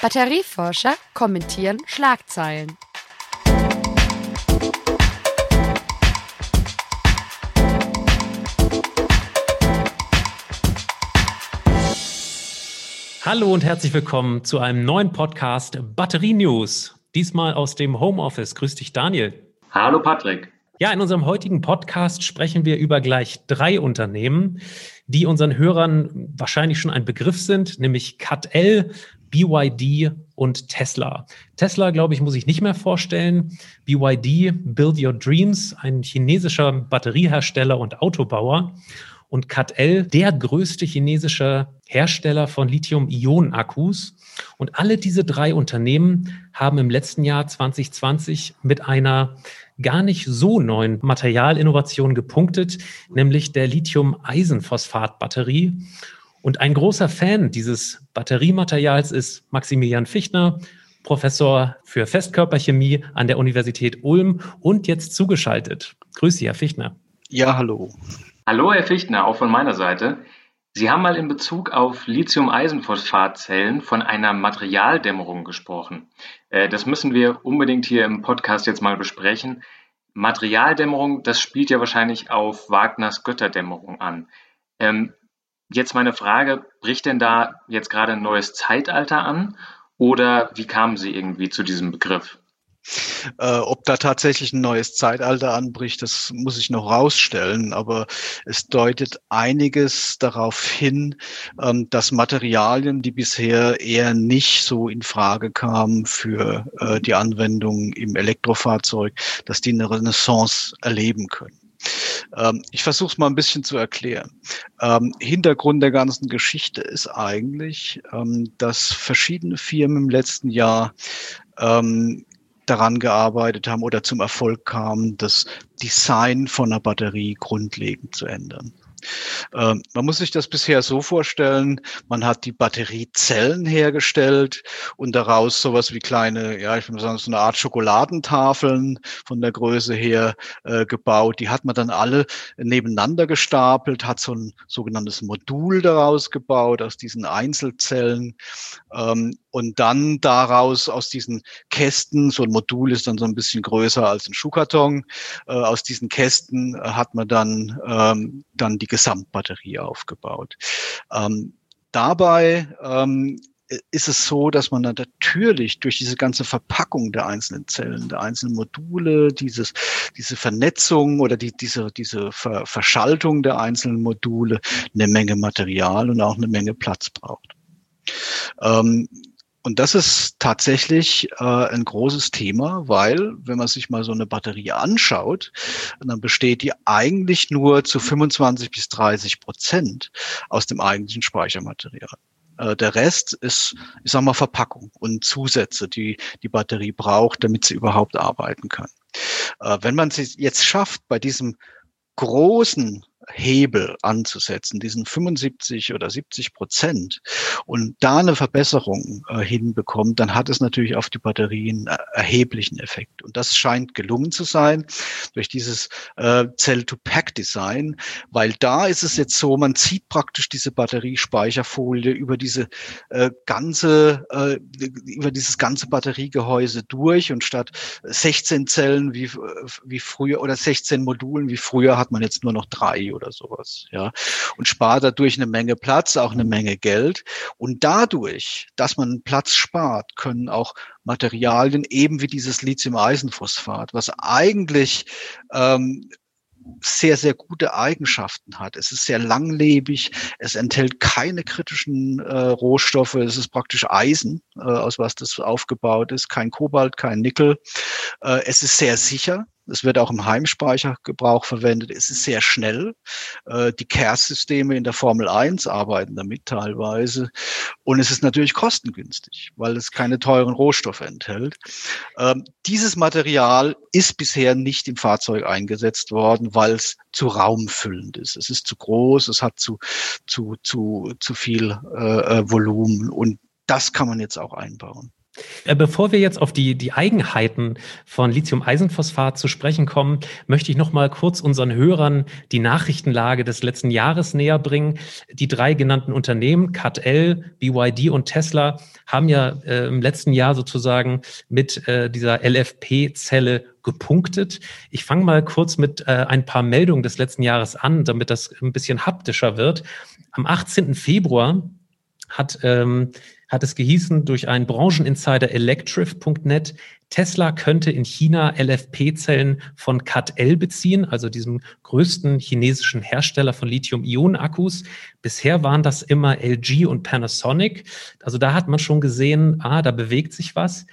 Batterieforscher kommentieren Schlagzeilen. Hallo und herzlich willkommen zu einem neuen Podcast Batterie News. Diesmal aus dem Homeoffice. Grüß dich, Daniel. Hallo, Patrick. Ja, in unserem heutigen Podcast sprechen wir über gleich drei Unternehmen, die unseren Hörern wahrscheinlich schon ein Begriff sind, nämlich CATL, BYD und Tesla. Tesla, glaube ich, muss ich nicht mehr vorstellen. BYD, Build Your Dreams, ein chinesischer Batteriehersteller und Autobauer und CATL, der größte chinesische Hersteller von Lithium-Ionen-Akkus. Und alle diese drei Unternehmen haben im letzten Jahr 2020 mit einer gar nicht so neuen Materialinnovation gepunktet, nämlich der Lithium-Eisenphosphat-Batterie. Und ein großer Fan dieses Batteriematerials ist Maximilian Fichtner, Professor für Festkörperchemie an der Universität Ulm und jetzt zugeschaltet. Grüße, Herr Fichtner. Ja, hallo. Hallo, Herr Fichtner, auch von meiner Seite. Sie haben mal in Bezug auf Lithium-Eisenphosphat-Zellen von einer Materialdämmerung gesprochen. Äh, das müssen wir unbedingt hier im Podcast jetzt mal besprechen. Materialdämmerung, das spielt ja wahrscheinlich auf Wagners Götterdämmerung an. Ähm, jetzt meine Frage, bricht denn da jetzt gerade ein neues Zeitalter an oder wie kamen Sie irgendwie zu diesem Begriff? Äh, ob da tatsächlich ein neues Zeitalter anbricht, das muss ich noch rausstellen. Aber es deutet einiges darauf hin, ähm, dass Materialien, die bisher eher nicht so in Frage kamen für äh, die Anwendung im Elektrofahrzeug, dass die eine Renaissance erleben können. Ähm, ich versuche es mal ein bisschen zu erklären. Ähm, Hintergrund der ganzen Geschichte ist eigentlich, ähm, dass verschiedene Firmen im letzten Jahr daran gearbeitet haben oder zum Erfolg kamen, das Design von einer Batterie grundlegend zu ändern. Ähm, man muss sich das bisher so vorstellen, man hat die Batteriezellen hergestellt und daraus sowas wie kleine, ja, ich würde sagen, so eine Art Schokoladentafeln von der Größe her äh, gebaut. Die hat man dann alle nebeneinander gestapelt, hat so ein sogenanntes Modul daraus gebaut aus diesen Einzelzellen ähm, und dann daraus aus diesen Kästen, so ein Modul ist dann so ein bisschen größer als ein Schuhkarton, äh, aus diesen Kästen hat man dann, ähm, dann die Gesamtbatterie aufgebaut. Ähm, dabei ähm, ist es so, dass man dann natürlich durch diese ganze Verpackung der einzelnen Zellen, der einzelnen Module, dieses, diese Vernetzung oder die, diese, diese Ver Verschaltung der einzelnen Module eine Menge Material und auch eine Menge Platz braucht. Ähm, und das ist tatsächlich äh, ein großes Thema, weil wenn man sich mal so eine Batterie anschaut, dann besteht die eigentlich nur zu 25 bis 30 Prozent aus dem eigentlichen Speichermaterial. Äh, der Rest ist, ich sag mal, Verpackung und Zusätze, die die Batterie braucht, damit sie überhaupt arbeiten kann. Äh, wenn man es jetzt schafft, bei diesem großen Hebel anzusetzen, diesen 75 oder 70 Prozent und da eine Verbesserung äh, hinbekommt, dann hat es natürlich auf die Batterien äh, erheblichen Effekt. Und das scheint gelungen zu sein durch dieses äh, Cell-to-Pack-Design, weil da ist es jetzt so, man zieht praktisch diese Batteriespeicherfolie über diese äh, ganze, äh, über dieses ganze Batteriegehäuse durch und statt 16 Zellen wie, wie früher oder 16 Modulen wie früher hat man jetzt nur noch drei oder sowas, ja. Und spart dadurch eine Menge Platz, auch eine Menge Geld. Und dadurch, dass man Platz spart, können auch Materialien eben wie dieses Lithium-Eisenphosphat, was eigentlich ähm, sehr, sehr gute Eigenschaften hat. Es ist sehr langlebig, es enthält keine kritischen äh, Rohstoffe, es ist praktisch Eisen, äh, aus was das aufgebaut ist, kein Kobalt, kein Nickel. Äh, es ist sehr sicher, es wird auch im Heimspeichergebrauch verwendet. Es ist sehr schnell. Äh, die CARES-Systeme in der Formel 1 arbeiten damit teilweise. Und es ist natürlich kostengünstig, weil es keine teuren Rohstoffe enthält. Ähm, dieses Material ist bisher nicht im Fahrzeug eingesetzt worden, weil es zu raumfüllend ist. Es ist zu groß, es hat zu, zu, zu, zu viel äh, äh Volumen und das kann man jetzt auch einbauen. Äh, bevor wir jetzt auf die, die Eigenheiten von Lithium-Eisenphosphat zu sprechen kommen, möchte ich noch mal kurz unseren Hörern die Nachrichtenlage des letzten Jahres näher bringen. Die drei genannten Unternehmen, CATL, BYD und Tesla, haben ja äh, im letzten Jahr sozusagen mit äh, dieser LFP-Zelle gepunktet. Ich fange mal kurz mit äh, ein paar Meldungen des letzten Jahres an, damit das ein bisschen haptischer wird. Am 18. Februar hat ähm, hat es gehießen durch einen Brancheninsider Electrif.net, Tesla könnte in China LFP-Zellen von CATL beziehen, also diesem größten chinesischen Hersteller von Lithium-Ionen-Akkus. Bisher waren das immer LG und Panasonic. Also da hat man schon gesehen, ah, da bewegt sich was.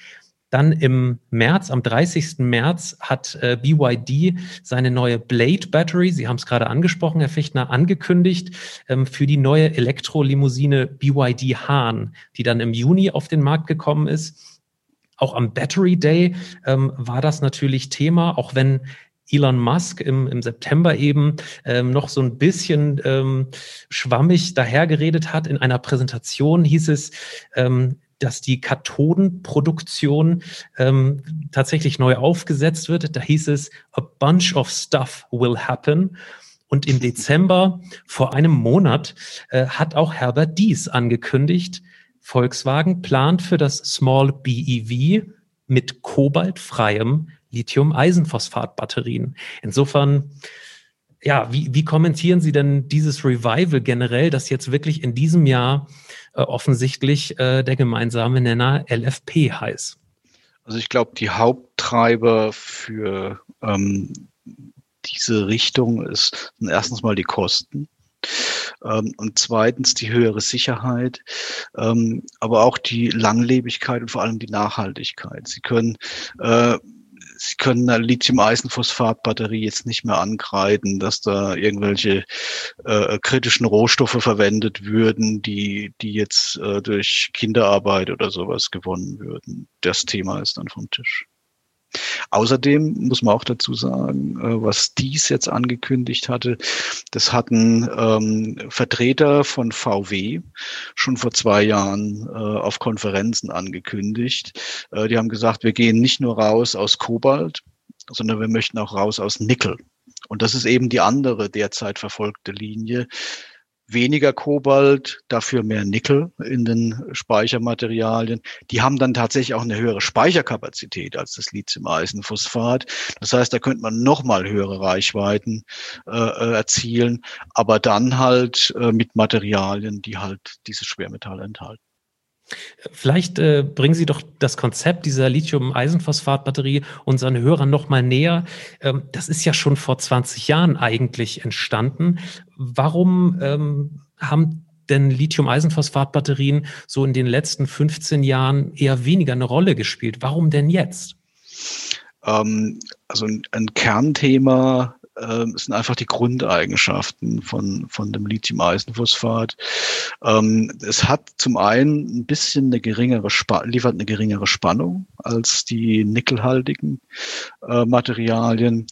Dann im März, am 30. März, hat äh, BYD seine neue Blade Battery, Sie haben es gerade angesprochen, Herr Fichtner, angekündigt ähm, für die neue Elektrolimousine BYD Hahn, die dann im Juni auf den Markt gekommen ist. Auch am Battery Day ähm, war das natürlich Thema, auch wenn Elon Musk im, im September eben ähm, noch so ein bisschen ähm, schwammig dahergeredet hat. In einer Präsentation hieß es, ähm, dass die Kathodenproduktion ähm, tatsächlich neu aufgesetzt wird. Da hieß es, a bunch of stuff will happen. Und im Dezember vor einem Monat äh, hat auch Herbert Dies angekündigt, Volkswagen plant für das Small BEV mit kobaltfreiem Lithium-Eisenphosphat-Batterien. Insofern ja, wie, wie kommentieren Sie denn dieses Revival generell, das jetzt wirklich in diesem Jahr äh, offensichtlich äh, der gemeinsame Nenner LFP heißt? Also ich glaube, die Haupttreiber für ähm, diese Richtung ist erstens mal die Kosten. Ähm, und zweitens die höhere Sicherheit, ähm, aber auch die Langlebigkeit und vor allem die Nachhaltigkeit. Sie können äh, Sie können eine Lithium-Eisenphosphat-Batterie jetzt nicht mehr ankreiden, dass da irgendwelche äh, kritischen Rohstoffe verwendet würden, die, die jetzt äh, durch Kinderarbeit oder sowas gewonnen würden. Das Thema ist dann vom Tisch. Außerdem muss man auch dazu sagen, äh, was dies jetzt angekündigt hatte, das hatten ähm, Vertreter von VW schon vor zwei Jahren äh, auf Konferenzen angekündigt. Äh, die haben gesagt, wir gehen nicht nur raus aus Kobalt, sondern wir möchten auch raus aus Nickel. Und das ist eben die andere derzeit verfolgte Linie weniger Kobalt, dafür mehr Nickel in den Speichermaterialien. Die haben dann tatsächlich auch eine höhere Speicherkapazität als das Lithium-Eisenphosphat. Das heißt, da könnte man nochmal höhere Reichweiten äh, äh, erzielen, aber dann halt äh, mit Materialien, die halt diese Schwermetalle enthalten. Vielleicht äh, bringen Sie doch das Konzept dieser Lithium-Eisenphosphat-Batterie unseren Hörern noch mal näher. Ähm, das ist ja schon vor 20 Jahren eigentlich entstanden. Warum ähm, haben denn Lithium-Eisenphosphat-Batterien so in den letzten 15 Jahren eher weniger eine Rolle gespielt? Warum denn jetzt? Ähm, also ein, ein Kernthema äh, sind einfach die Grundeigenschaften von, von dem Lithium-Eisenphosphat. Ähm, es hat zum einen ein bisschen eine geringere, Spa liefert eine geringere Spannung als die nickelhaltigen äh, Materialien.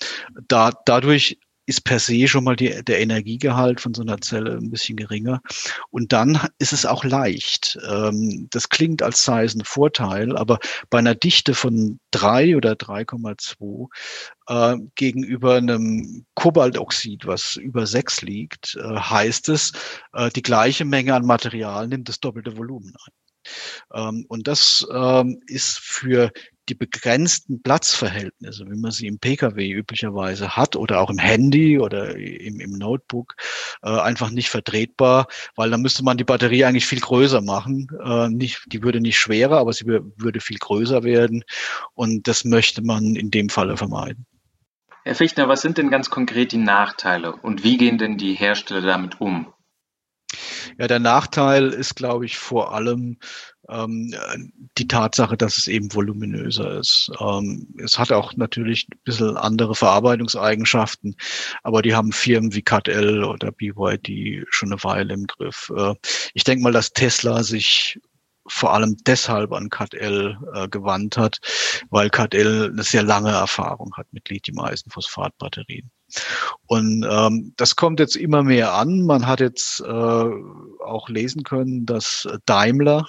Da, dadurch ist per se schon mal die, der Energiegehalt von so einer Zelle ein bisschen geringer. Und dann ist es auch leicht. Ähm, das klingt, als sei es ein Vorteil, aber bei einer Dichte von drei oder 3,2 äh, gegenüber einem Kobaltoxid, was über sechs liegt, äh, heißt es, äh, die gleiche Menge an Material nimmt das doppelte Volumen ein. Ähm, und das ähm, ist für die begrenzten Platzverhältnisse, wie man sie im Pkw üblicherweise hat oder auch im Handy oder im, im Notebook, äh, einfach nicht vertretbar, weil dann müsste man die Batterie eigentlich viel größer machen. Äh, nicht, die würde nicht schwerer, aber sie würde viel größer werden und das möchte man in dem Falle vermeiden. Herr Fichtner, was sind denn ganz konkret die Nachteile und wie gehen denn die Hersteller damit um? Ja, der Nachteil ist, glaube ich, vor allem ähm, die Tatsache, dass es eben voluminöser ist. Ähm, es hat auch natürlich ein bisschen andere Verarbeitungseigenschaften, aber die haben Firmen wie CATL oder BYD schon eine Weile im Griff. Äh, ich denke mal, dass Tesla sich vor allem deshalb an CATL äh, gewandt hat, weil CATL eine sehr lange Erfahrung hat mit Lithium-Eisenphosphat-Batterien. Und ähm, das kommt jetzt immer mehr an. Man hat jetzt äh, auch lesen können, dass Daimler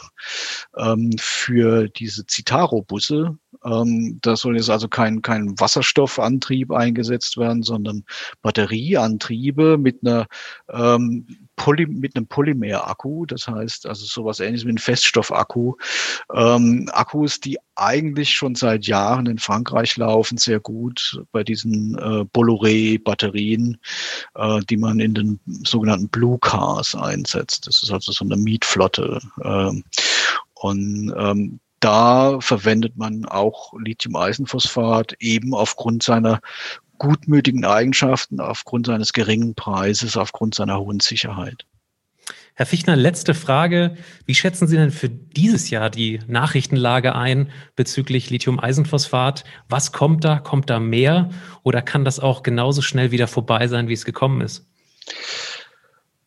ähm, für diese Citaro-Busse, ähm, da soll jetzt also kein, kein Wasserstoffantrieb eingesetzt werden, sondern Batterieantriebe mit einer ähm, Poly mit einem Polymer-Akku, das heißt also sowas ähnliches wie ein Feststoffakku. Ähm, Akkus, die eigentlich schon seit Jahren in Frankreich laufen, sehr gut bei diesen äh, Bolloré-Batterien, äh, die man in den sogenannten Blue Cars einsetzt. Das ist also so eine Mietflotte. Ähm, und ähm, da verwendet man auch Lithium-Eisenphosphat eben aufgrund seiner gutmütigen Eigenschaften, aufgrund seines geringen Preises, aufgrund seiner hohen Sicherheit. Herr Fichtner, letzte Frage. Wie schätzen Sie denn für dieses Jahr die Nachrichtenlage ein bezüglich Lithium-Eisenphosphat? Was kommt da? Kommt da mehr? Oder kann das auch genauso schnell wieder vorbei sein, wie es gekommen ist?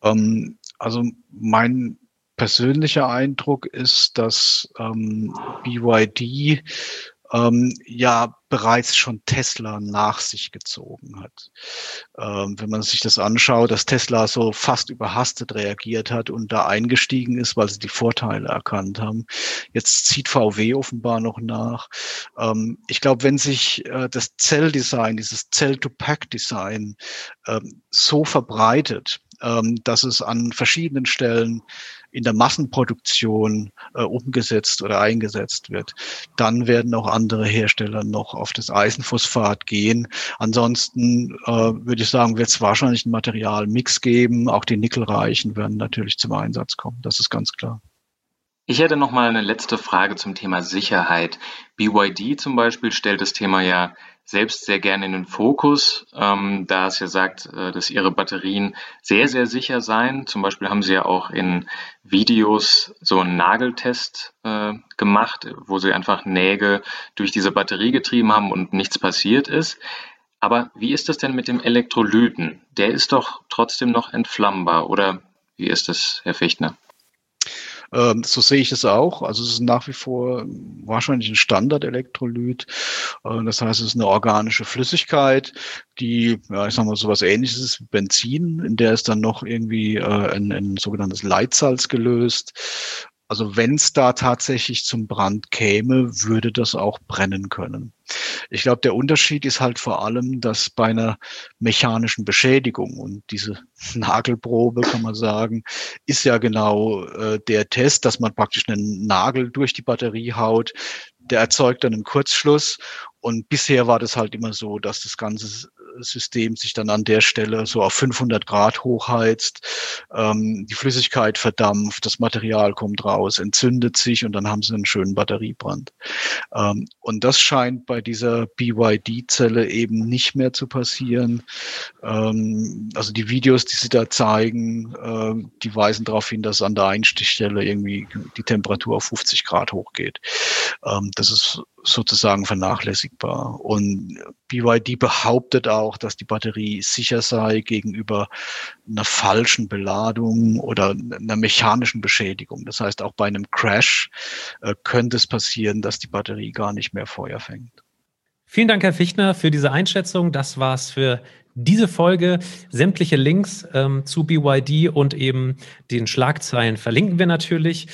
Ähm, also mein persönlicher Eindruck ist, dass ähm, BYD ähm, ja bereits schon Tesla nach sich gezogen hat. Ähm, wenn man sich das anschaut, dass Tesla so fast überhastet reagiert hat und da eingestiegen ist, weil sie die Vorteile erkannt haben. Jetzt zieht VW offenbar noch nach. Ähm, ich glaube, wenn sich äh, das Zelldesign, dieses Cell-to-Pack-Design ähm, so verbreitet, ähm, dass es an verschiedenen Stellen in der Massenproduktion äh, umgesetzt oder eingesetzt wird. Dann werden auch andere Hersteller noch auf das Eisenphosphat gehen. Ansonsten äh, würde ich sagen, wird es wahrscheinlich einen Materialmix geben. Auch die Nickelreichen werden natürlich zum Einsatz kommen. Das ist ganz klar. Ich hätte noch mal eine letzte Frage zum Thema Sicherheit. BYD zum Beispiel stellt das Thema ja selbst sehr gerne in den Fokus, ähm, da es ja sagt, äh, dass ihre Batterien sehr, sehr sicher seien. Zum Beispiel haben sie ja auch in Videos so einen Nageltest äh, gemacht, wo sie einfach Nägel durch diese Batterie getrieben haben und nichts passiert ist. Aber wie ist das denn mit dem Elektrolyten? Der ist doch trotzdem noch entflammbar, oder wie ist das, Herr Fichtner? Ähm, so sehe ich es auch. Also es ist nach wie vor wahrscheinlich ein Standard-Elektrolyt. Äh, das heißt, es ist eine organische Flüssigkeit, die, ja, ich sag mal, sowas ähnliches ist wie Benzin, in der ist dann noch irgendwie äh, ein, ein sogenanntes Leitsalz gelöst. Also wenn es da tatsächlich zum Brand käme, würde das auch brennen können. Ich glaube, der Unterschied ist halt vor allem, dass bei einer mechanischen Beschädigung und diese Nagelprobe, kann man sagen, ist ja genau äh, der Test, dass man praktisch einen Nagel durch die Batterie haut. Der erzeugt dann einen Kurzschluss. Und bisher war das halt immer so, dass das Ganze System sich dann an der Stelle so auf 500 Grad hochheizt, ähm, die Flüssigkeit verdampft, das Material kommt raus, entzündet sich und dann haben sie einen schönen Batteriebrand. Ähm, und das scheint bei dieser BYD-Zelle eben nicht mehr zu passieren. Ähm, also die Videos, die sie da zeigen, äh, die weisen darauf hin, dass an der Einstichstelle irgendwie die Temperatur auf 50 Grad hochgeht. Ähm, das ist sozusagen vernachlässigbar. Und BYD behauptet auch, dass die Batterie sicher sei gegenüber einer falschen Beladung oder einer mechanischen Beschädigung. Das heißt, auch bei einem Crash äh, könnte es passieren, dass die Batterie gar nicht mehr Feuer fängt. Vielen Dank, Herr Fichtner, für diese Einschätzung. Das war's für diese Folge. Sämtliche Links ähm, zu BYD und eben den Schlagzeilen verlinken wir natürlich.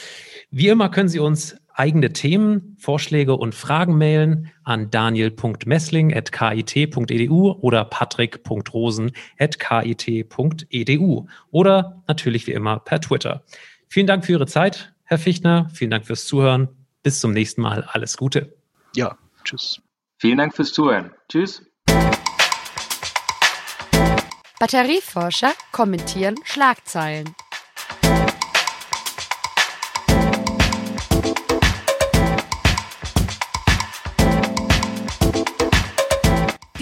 Wie immer können Sie uns eigene Themen, Vorschläge und Fragen mailen an daniel.messling.kit.edu oder patrick.rosen.kit.edu oder natürlich wie immer per Twitter. Vielen Dank für Ihre Zeit, Herr Fichtner. Vielen Dank fürs Zuhören. Bis zum nächsten Mal. Alles Gute. Ja, tschüss. Vielen Dank fürs Zuhören. Tschüss. Batterieforscher kommentieren Schlagzeilen.